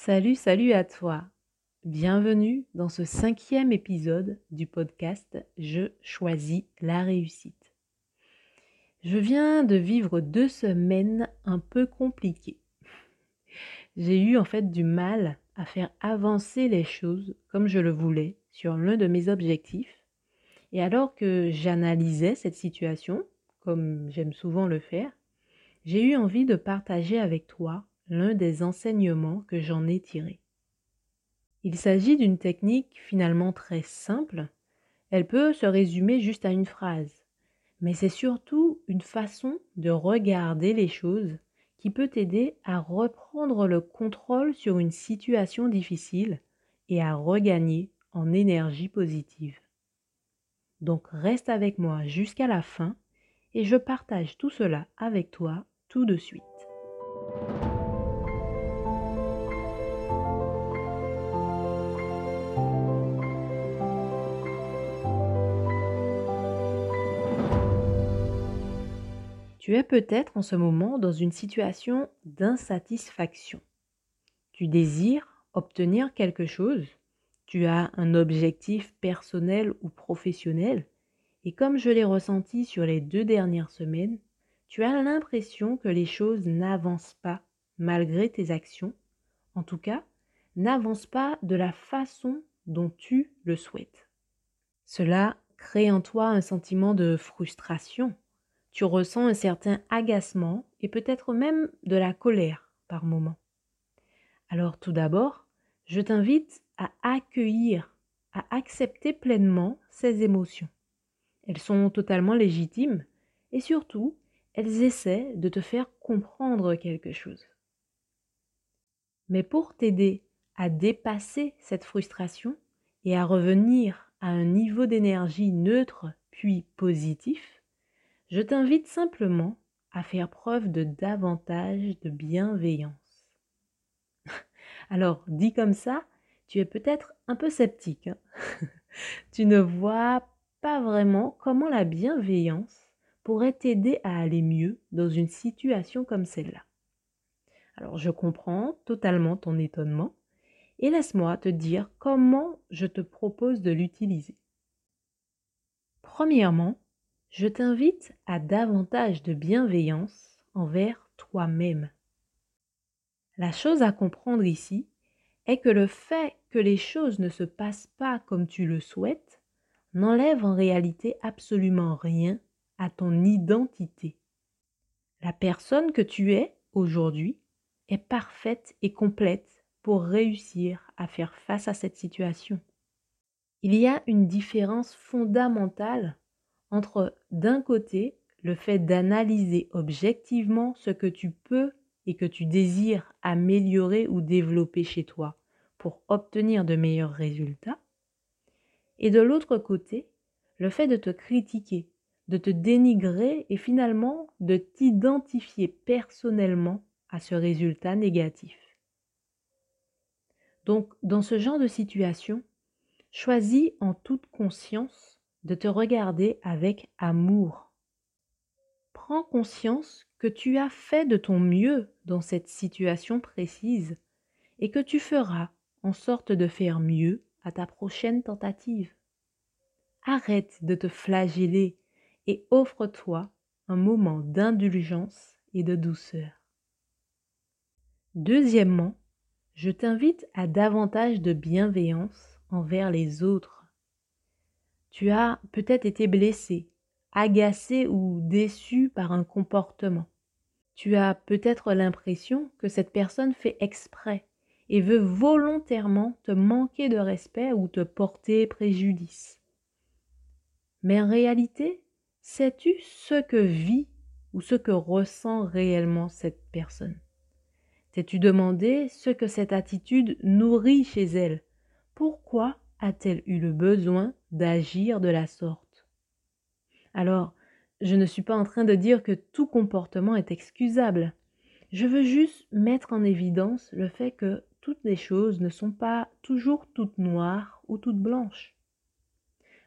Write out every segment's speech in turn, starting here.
Salut, salut à toi. Bienvenue dans ce cinquième épisode du podcast Je choisis la réussite. Je viens de vivre deux semaines un peu compliquées. J'ai eu en fait du mal à faire avancer les choses comme je le voulais sur l'un de mes objectifs. Et alors que j'analysais cette situation, comme j'aime souvent le faire, j'ai eu envie de partager avec toi l'un des enseignements que j'en ai tirés. Il s'agit d'une technique finalement très simple. Elle peut se résumer juste à une phrase, mais c'est surtout une façon de regarder les choses qui peut t'aider à reprendre le contrôle sur une situation difficile et à regagner en énergie positive. Donc reste avec moi jusqu'à la fin et je partage tout cela avec toi tout de suite. Tu es peut-être en ce moment dans une situation d'insatisfaction. Tu désires obtenir quelque chose, tu as un objectif personnel ou professionnel, et comme je l'ai ressenti sur les deux dernières semaines, tu as l'impression que les choses n'avancent pas malgré tes actions, en tout cas, n'avancent pas de la façon dont tu le souhaites. Cela crée en toi un sentiment de frustration, tu ressens un certain agacement et peut-être même de la colère par moments. Alors tout d'abord, je t'invite à accueillir, à accepter pleinement ces émotions. Elles sont totalement légitimes et surtout, elles essaient de te faire comprendre quelque chose. Mais pour t'aider à dépasser cette frustration et à revenir à un niveau d'énergie neutre puis positif, je t'invite simplement à faire preuve de davantage de bienveillance. Alors, dit comme ça, tu es peut-être un peu sceptique. Hein. tu ne vois pas vraiment comment la bienveillance pourrait t'aider à aller mieux dans une situation comme celle-là. Alors, je comprends totalement ton étonnement et laisse-moi te dire comment je te propose de l'utiliser. Premièrement, je t'invite à davantage de bienveillance envers toi-même. La chose à comprendre ici est que le fait que les choses ne se passent pas comme tu le souhaites n'enlève en réalité absolument rien à ton identité. La personne que tu es aujourd'hui est parfaite et complète pour réussir à faire face à cette situation. Il y a une différence fondamentale entre d'un côté le fait d'analyser objectivement ce que tu peux et que tu désires améliorer ou développer chez toi pour obtenir de meilleurs résultats, et de l'autre côté, le fait de te critiquer, de te dénigrer et finalement de t'identifier personnellement à ce résultat négatif. Donc, dans ce genre de situation, choisis en toute conscience de te regarder avec amour. Prends conscience que tu as fait de ton mieux dans cette situation précise et que tu feras en sorte de faire mieux à ta prochaine tentative. Arrête de te flageller et offre-toi un moment d'indulgence et de douceur. Deuxièmement, je t'invite à davantage de bienveillance envers les autres tu as peut-être été blessé, agacé ou déçu par un comportement. Tu as peut-être l'impression que cette personne fait exprès et veut volontairement te manquer de respect ou te porter préjudice. Mais en réalité, sais-tu ce que vit ou ce que ressent réellement cette personne? T'es-tu demandé ce que cette attitude nourrit chez elle? Pourquoi a-t-elle eu le besoin d'agir de la sorte? Alors, je ne suis pas en train de dire que tout comportement est excusable. Je veux juste mettre en évidence le fait que toutes les choses ne sont pas toujours toutes noires ou toutes blanches.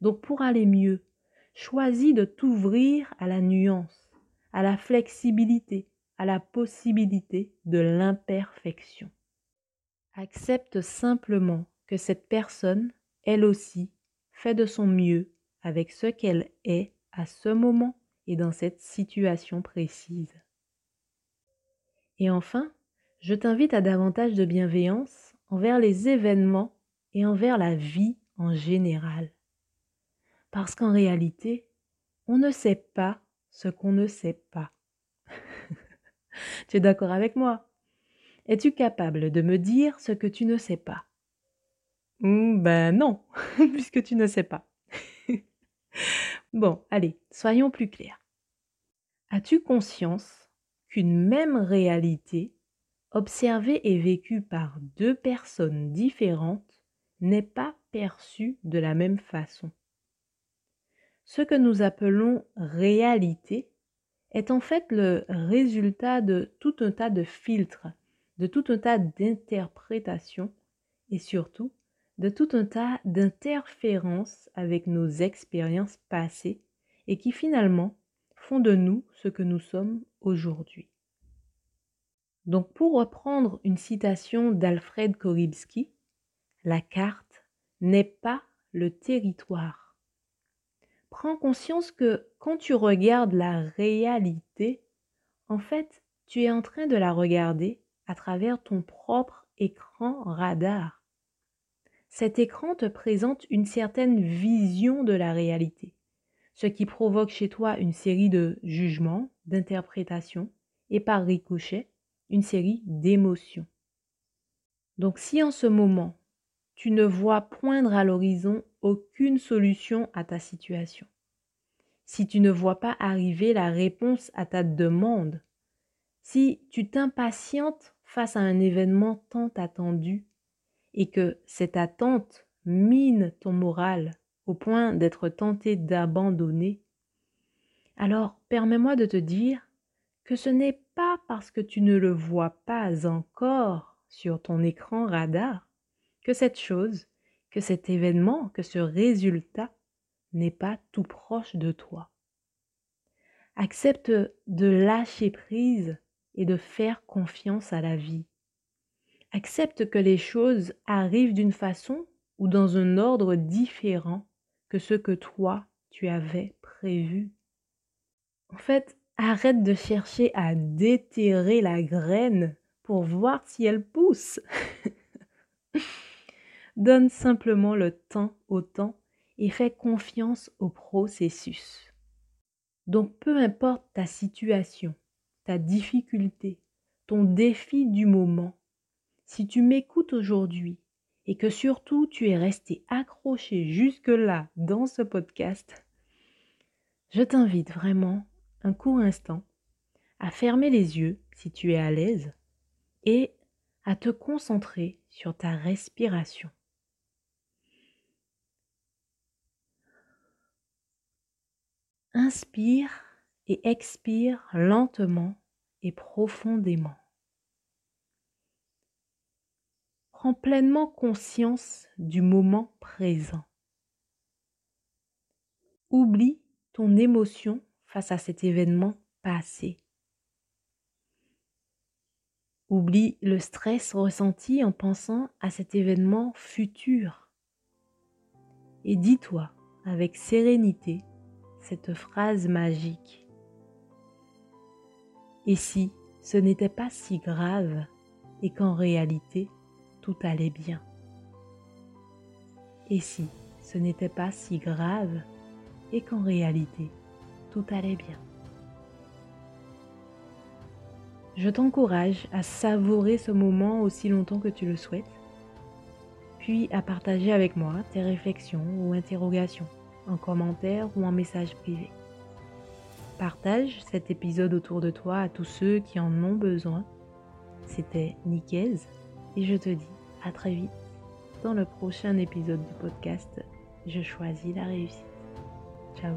Donc pour aller mieux, choisis de t'ouvrir à la nuance, à la flexibilité, à la possibilité de l'imperfection. Accepte simplement que cette personne, elle aussi, fait de son mieux avec ce qu'elle est à ce moment et dans cette situation précise. Et enfin, je t'invite à davantage de bienveillance envers les événements et envers la vie en général. Parce qu'en réalité, on ne sait pas ce qu'on ne sait pas. tu es d'accord avec moi? Es-tu capable de me dire ce que tu ne sais pas? Hmm, Ben non, puisque tu ne sais pas. bon, allez, soyons plus clairs. As-tu conscience qu'une même réalité, observée et vécue par deux personnes différentes, n'est pas perçue de la même façon? Ce que nous appelons réalité est en fait le résultat de tout un tas de filtres, de tout un tas d'interprétations et surtout de tout un tas d'interférences avec nos expériences passées et qui finalement font de nous ce que nous sommes aujourd'hui. Donc pour reprendre une citation d'Alfred Koribski, la carte n'est pas le territoire. Prends conscience que quand tu regardes la réalité, en fait, tu es en train de la regarder à travers ton propre écran radar. Cet écran te présente une certaine vision de la réalité ce qui provoque chez toi une série de jugements, d'interprétations et par ricochet, une série d'émotions. Donc si en ce moment, tu ne vois poindre à l'horizon aucune solution à ta situation, si tu ne vois pas arriver la réponse à ta demande, si tu t'impatientes face à un événement tant attendu et que cette attente mine ton moral au point d'être tenté d'abandonner, alors permets-moi de te dire que ce n'est pas parce que tu ne le vois pas encore sur ton écran radar que cette chose, que cet événement, que ce résultat n'est pas tout proche de toi. Accepte de lâcher prise et de faire confiance à la vie. Accepte que les choses arrivent d'une façon ou dans un ordre différent que ce que toi, tu avais prévu. En fait, arrête de chercher à déterrer la graine pour voir si elle pousse. Donne simplement le temps au temps et fais confiance au processus. Donc peu importe ta situation, ta difficulté, ton défi du moment, si tu m'écoutes aujourd'hui et que surtout tu es resté accroché jusque-là dans ce podcast, je t'invite vraiment un court instant à fermer les yeux si tu es à l'aise et à te concentrer sur ta respiration. Inspire et expire lentement et profondément. Prends pleinement conscience du moment présent. Oublie ton émotion face à cet événement passé. Oublie le stress ressenti en pensant à cet événement futur. Et dis-toi avec sérénité cette phrase magique. Et si ce n'était pas si grave et qu'en réalité, tout allait bien. Et si ce n'était pas si grave et qu'en réalité tout allait bien? Je t'encourage à savourer ce moment aussi longtemps que tu le souhaites, puis à partager avec moi tes réflexions ou interrogations en commentaire ou en message privé. Partage cet épisode autour de toi à tous ceux qui en ont besoin. C'était Nicaise et je te dis à très vite dans le prochain épisode du podcast Je choisis la réussite. Ciao